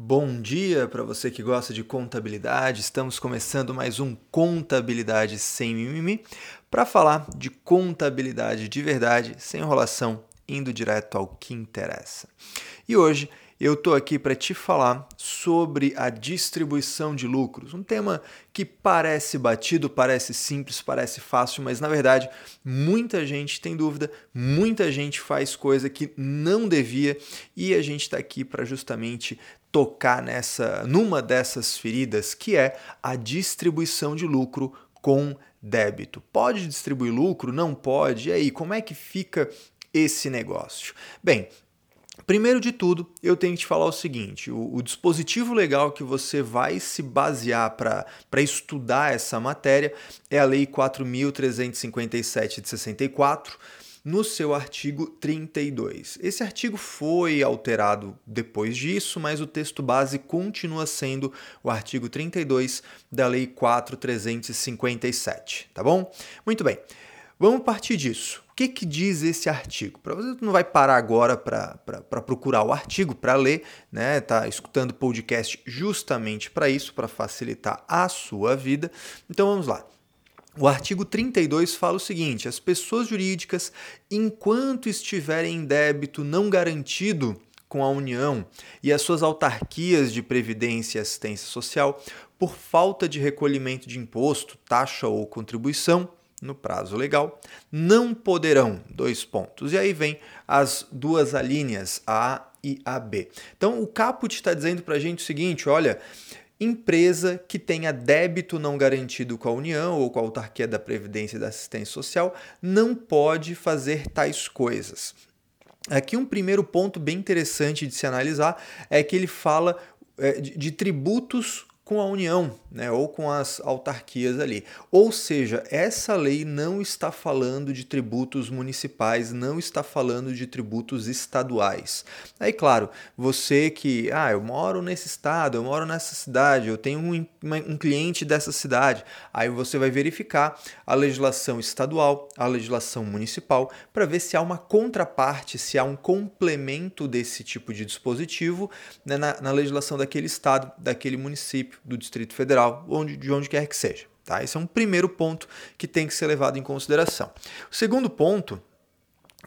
Bom dia para você que gosta de contabilidade. Estamos começando mais um Contabilidade sem mimimi para falar de contabilidade de verdade, sem enrolação, indo direto ao que interessa. E hoje eu estou aqui para te falar sobre a distribuição de lucros, um tema que parece batido, parece simples, parece fácil, mas na verdade muita gente tem dúvida, muita gente faz coisa que não devia e a gente está aqui para justamente tocar nessa, numa dessas feridas que é a distribuição de lucro com débito. Pode distribuir lucro? Não pode? E aí, como é que fica esse negócio? Bem, Primeiro de tudo, eu tenho que te falar o seguinte: o, o dispositivo legal que você vai se basear para estudar essa matéria é a Lei 4.357 de 64, no seu artigo 32. Esse artigo foi alterado depois disso, mas o texto base continua sendo o artigo 32 da Lei 4.357, tá bom? Muito bem. Vamos partir disso. O que, que diz esse artigo? Para você não vai parar agora para procurar o artigo, para ler, né? Tá escutando podcast justamente para isso, para facilitar a sua vida. Então vamos lá. O artigo 32 fala o seguinte: as pessoas jurídicas, enquanto estiverem em débito não garantido com a União e as suas autarquias de previdência e assistência social, por falta de recolhimento de imposto, taxa ou contribuição, no prazo legal, não poderão, dois pontos. E aí vem as duas alíneas, A e AB. Então o caput está dizendo para a gente o seguinte: olha, empresa que tenha débito não garantido com a União ou com a autarquia da Previdência e da Assistência Social não pode fazer tais coisas. Aqui um primeiro ponto bem interessante de se analisar é que ele fala é, de, de tributos com a União, né, ou com as autarquias ali. Ou seja, essa lei não está falando de tributos municipais, não está falando de tributos estaduais. Aí, claro, você que, ah, eu moro nesse estado, eu moro nessa cidade, eu tenho um, um cliente dessa cidade, aí você vai verificar a legislação estadual, a legislação municipal, para ver se há uma contraparte, se há um complemento desse tipo de dispositivo né, na, na legislação daquele estado, daquele município do Distrito Federal, onde, de onde quer que seja. Tá? Esse é um primeiro ponto que tem que ser levado em consideração. O segundo ponto,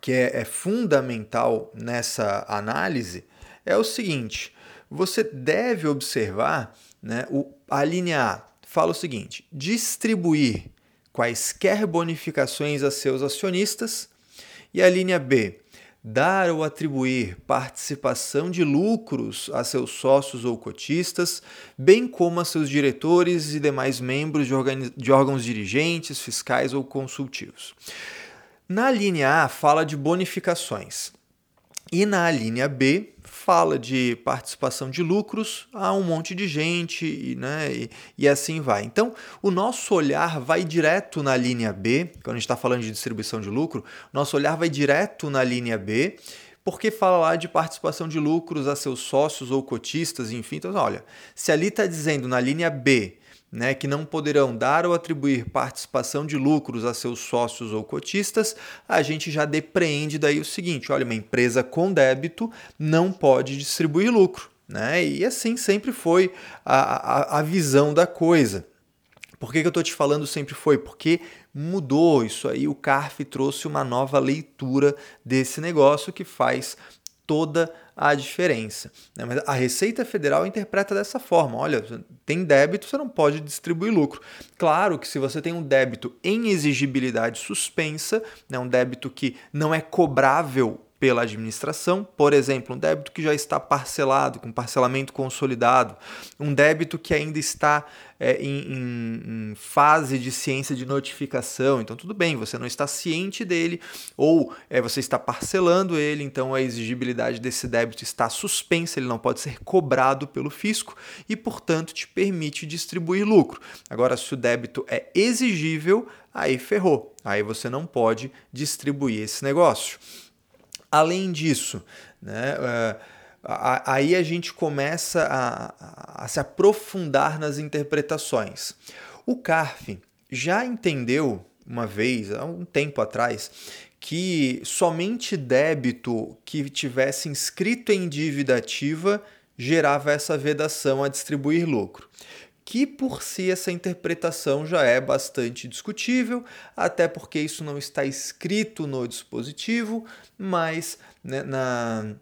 que é, é fundamental nessa análise, é o seguinte: você deve observar né, o, a linha A fala o seguinte: distribuir quaisquer bonificações a seus acionistas, e a linha B dar ou atribuir participação de lucros a seus sócios ou cotistas, bem como a seus diretores e demais membros de, de órgãos dirigentes, fiscais ou consultivos. Na linha A, fala de bonificações. E na linha B, fala de participação de lucros a um monte de gente e, né, e, e assim vai. Então, o nosso olhar vai direto na linha B, quando a gente está falando de distribuição de lucro, nosso olhar vai direto na linha B, porque fala lá de participação de lucros a seus sócios ou cotistas, enfim. Então, olha, se ali está dizendo na linha B né, que não poderão dar ou atribuir participação de lucros a seus sócios ou cotistas, a gente já depreende daí o seguinte: olha, uma empresa com débito não pode distribuir lucro. Né? E assim sempre foi a, a, a visão da coisa. Por que, que eu estou te falando sempre foi? Porque mudou isso aí, o CARF trouxe uma nova leitura desse negócio que faz toda a diferença. Né? Mas a Receita Federal interpreta dessa forma: olha, tem débito, você não pode distribuir lucro. Claro que se você tem um débito em exigibilidade suspensa, né, um débito que não é cobrável pela administração, por exemplo, um débito que já está parcelado, com parcelamento consolidado, um débito que ainda está é, em, em, fase de ciência de notificação, então tudo bem, você não está ciente dele, ou é, você está parcelando ele, então a exigibilidade desse débito está suspensa, ele não pode ser cobrado pelo fisco e, portanto, te permite distribuir lucro. Agora, se o débito é exigível, aí ferrou, aí você não pode distribuir esse negócio. Além disso, né, uh, aí a gente começa a, a, se aprofundar nas interpretações. O CARF já entendeu uma vez, há um tempo atrás, que somente débito que tivesse inscrito em dívida ativa gerava essa vedação a distribuir lucro que por si essa interpretação já é bastante discutível, até porque isso não está escrito no dispositivo, mas né, na,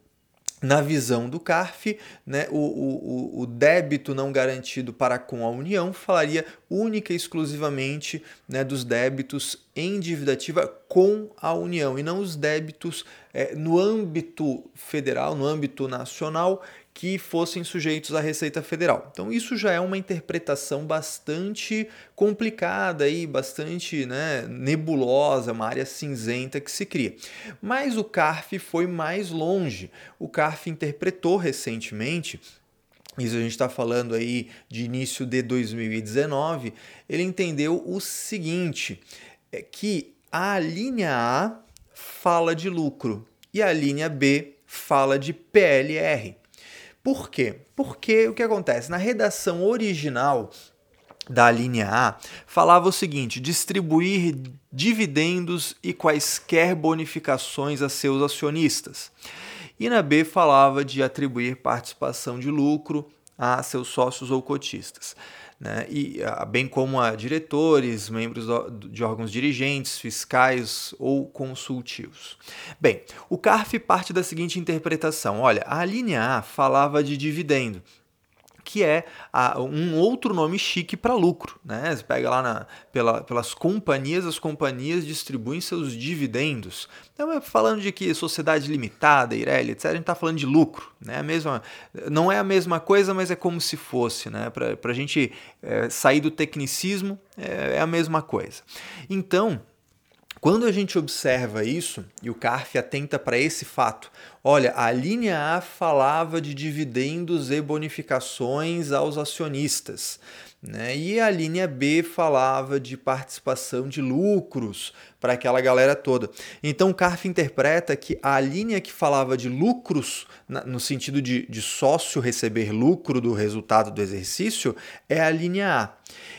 na visão do CARF, né, o, o, o débito não garantido para com a União falaria única e exclusivamente né, dos débitos em dívida ativa com a União e não os débitos é, no âmbito federal, no âmbito nacional, que fossem sujeitos à Receita Federal. Então isso já é uma interpretação bastante complicada e bastante né, nebulosa, uma área cinzenta que se cria. Mas o CARF foi mais longe. O CARF interpretou recentemente isso a gente está falando aí de início de 2019, ele entendeu o seguinte, é que a linha A fala de lucro e a linha B fala de PLR. Por quê? Porque o que acontece? Na redação original da linha A, falava o seguinte: distribuir dividendos e quaisquer bonificações a seus acionistas. E na B falava de atribuir participação de lucro a seus sócios ou cotistas né? e, ah, bem como a diretores, membros de órgãos dirigentes, fiscais ou consultivos. Bem, o CARF parte da seguinte interpretação: olha, a linha A falava de dividendo que é a, um outro nome chique para lucro. Né? Você pega lá na, pela, pelas companhias, as companhias distribuem seus dividendos. Então, falando de que sociedade limitada, Ireli, etc., a gente está falando de lucro. Né? A mesma, não é a mesma coisa, mas é como se fosse. Né? Para a gente é, sair do tecnicismo, é, é a mesma coisa. Então, quando a gente observa isso, e o CARF atenta para esse fato, olha, a linha A falava de dividendos e bonificações aos acionistas, né? e a linha B falava de participação de lucros para aquela galera toda. Então o CARF interpreta que a linha que falava de lucros, no sentido de, de sócio receber lucro do resultado do exercício, é a linha A.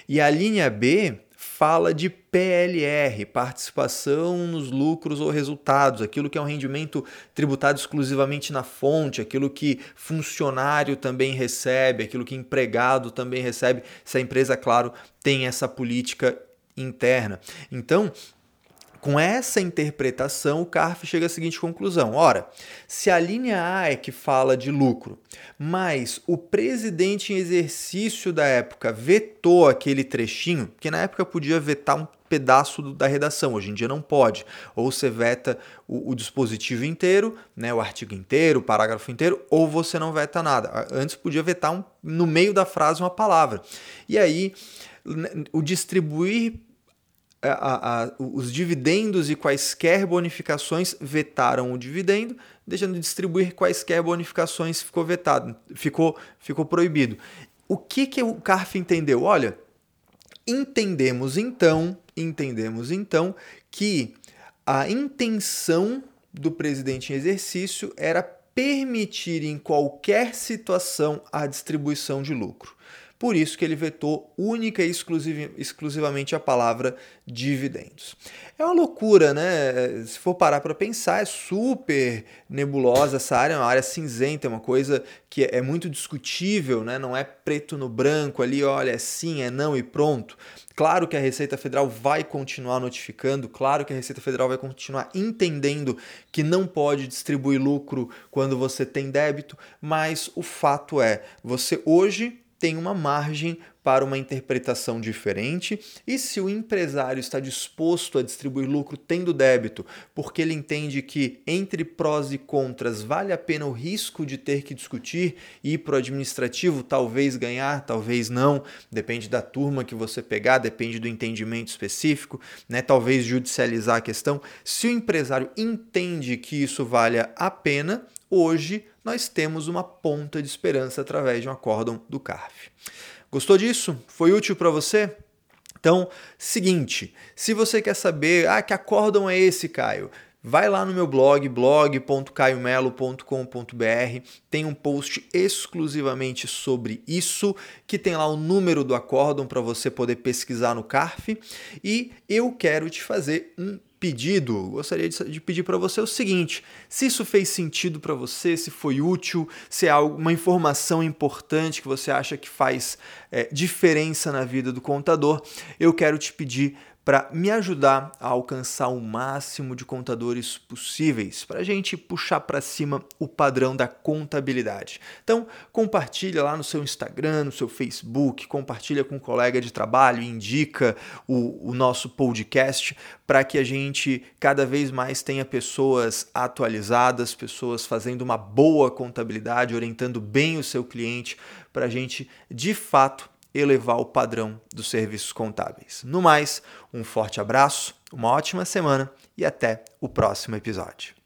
E a linha B fala de PLR, participação nos lucros ou resultados, aquilo que é um rendimento tributado exclusivamente na fonte, aquilo que funcionário também recebe, aquilo que empregado também recebe, se a empresa, claro, tem essa política interna. Então, com essa interpretação, o CARF chega à seguinte conclusão: ora, se a linha A é que fala de lucro, mas o presidente em exercício da época vetou aquele trechinho, que na época podia vetar um pedaço da redação, hoje em dia não pode. Ou você veta o, o dispositivo inteiro, né, o artigo inteiro, o parágrafo inteiro, ou você não veta nada. Antes podia vetar um, no meio da frase uma palavra. E aí, o distribuir a, a, os dividendos e quaisquer bonificações vetaram o dividendo, deixando de distribuir quaisquer bonificações ficou vetado, ficou, ficou proibido. O que, que o CARF entendeu? Olha, entendemos então, entendemos então que a intenção do presidente em exercício era permitir em qualquer situação a distribuição de lucro. Por isso que ele vetou única e exclusivamente a palavra dividendos. É uma loucura, né? Se for parar para pensar, é super nebulosa essa área, é uma área cinzenta, é uma coisa que é muito discutível, né? Não é preto no branco ali, olha, é sim, é não e pronto. Claro que a Receita Federal vai continuar notificando, claro que a Receita Federal vai continuar entendendo que não pode distribuir lucro quando você tem débito, mas o fato é, você hoje tem uma margem para uma interpretação diferente, e se o empresário está disposto a distribuir lucro tendo débito, porque ele entende que entre prós e contras vale a pena o risco de ter que discutir e ir para o administrativo, talvez ganhar, talvez não, depende da turma que você pegar, depende do entendimento específico, né? talvez judicializar a questão. Se o empresário entende que isso vale a pena, hoje nós temos uma ponta de esperança através de um acórdão do CARF. Gostou disso? Foi útil para você? Então, seguinte, se você quer saber, ah, que acórdão é esse, Caio? Vai lá no meu blog, blog.caiomelo.com.br, tem um post exclusivamente sobre isso, que tem lá o número do acórdão para você poder pesquisar no CARF, e eu quero te fazer um pedido, gostaria de pedir para você o seguinte: se isso fez sentido para você, se foi útil, se é uma informação importante que você acha que faz é, diferença na vida do contador, eu quero te pedir para me ajudar a alcançar o máximo de contadores possíveis, para a gente puxar para cima o padrão da contabilidade. Então, compartilha lá no seu Instagram, no seu Facebook, compartilha com um colega de trabalho, indica o, o nosso podcast para que a gente cada vez mais tenha pessoas atualizadas, pessoas fazendo uma boa contabilidade, orientando bem o seu cliente, para a gente de fato elevar o padrão dos serviços contábeis. No mais, um forte abraço, uma ótima semana e até o próximo episódio.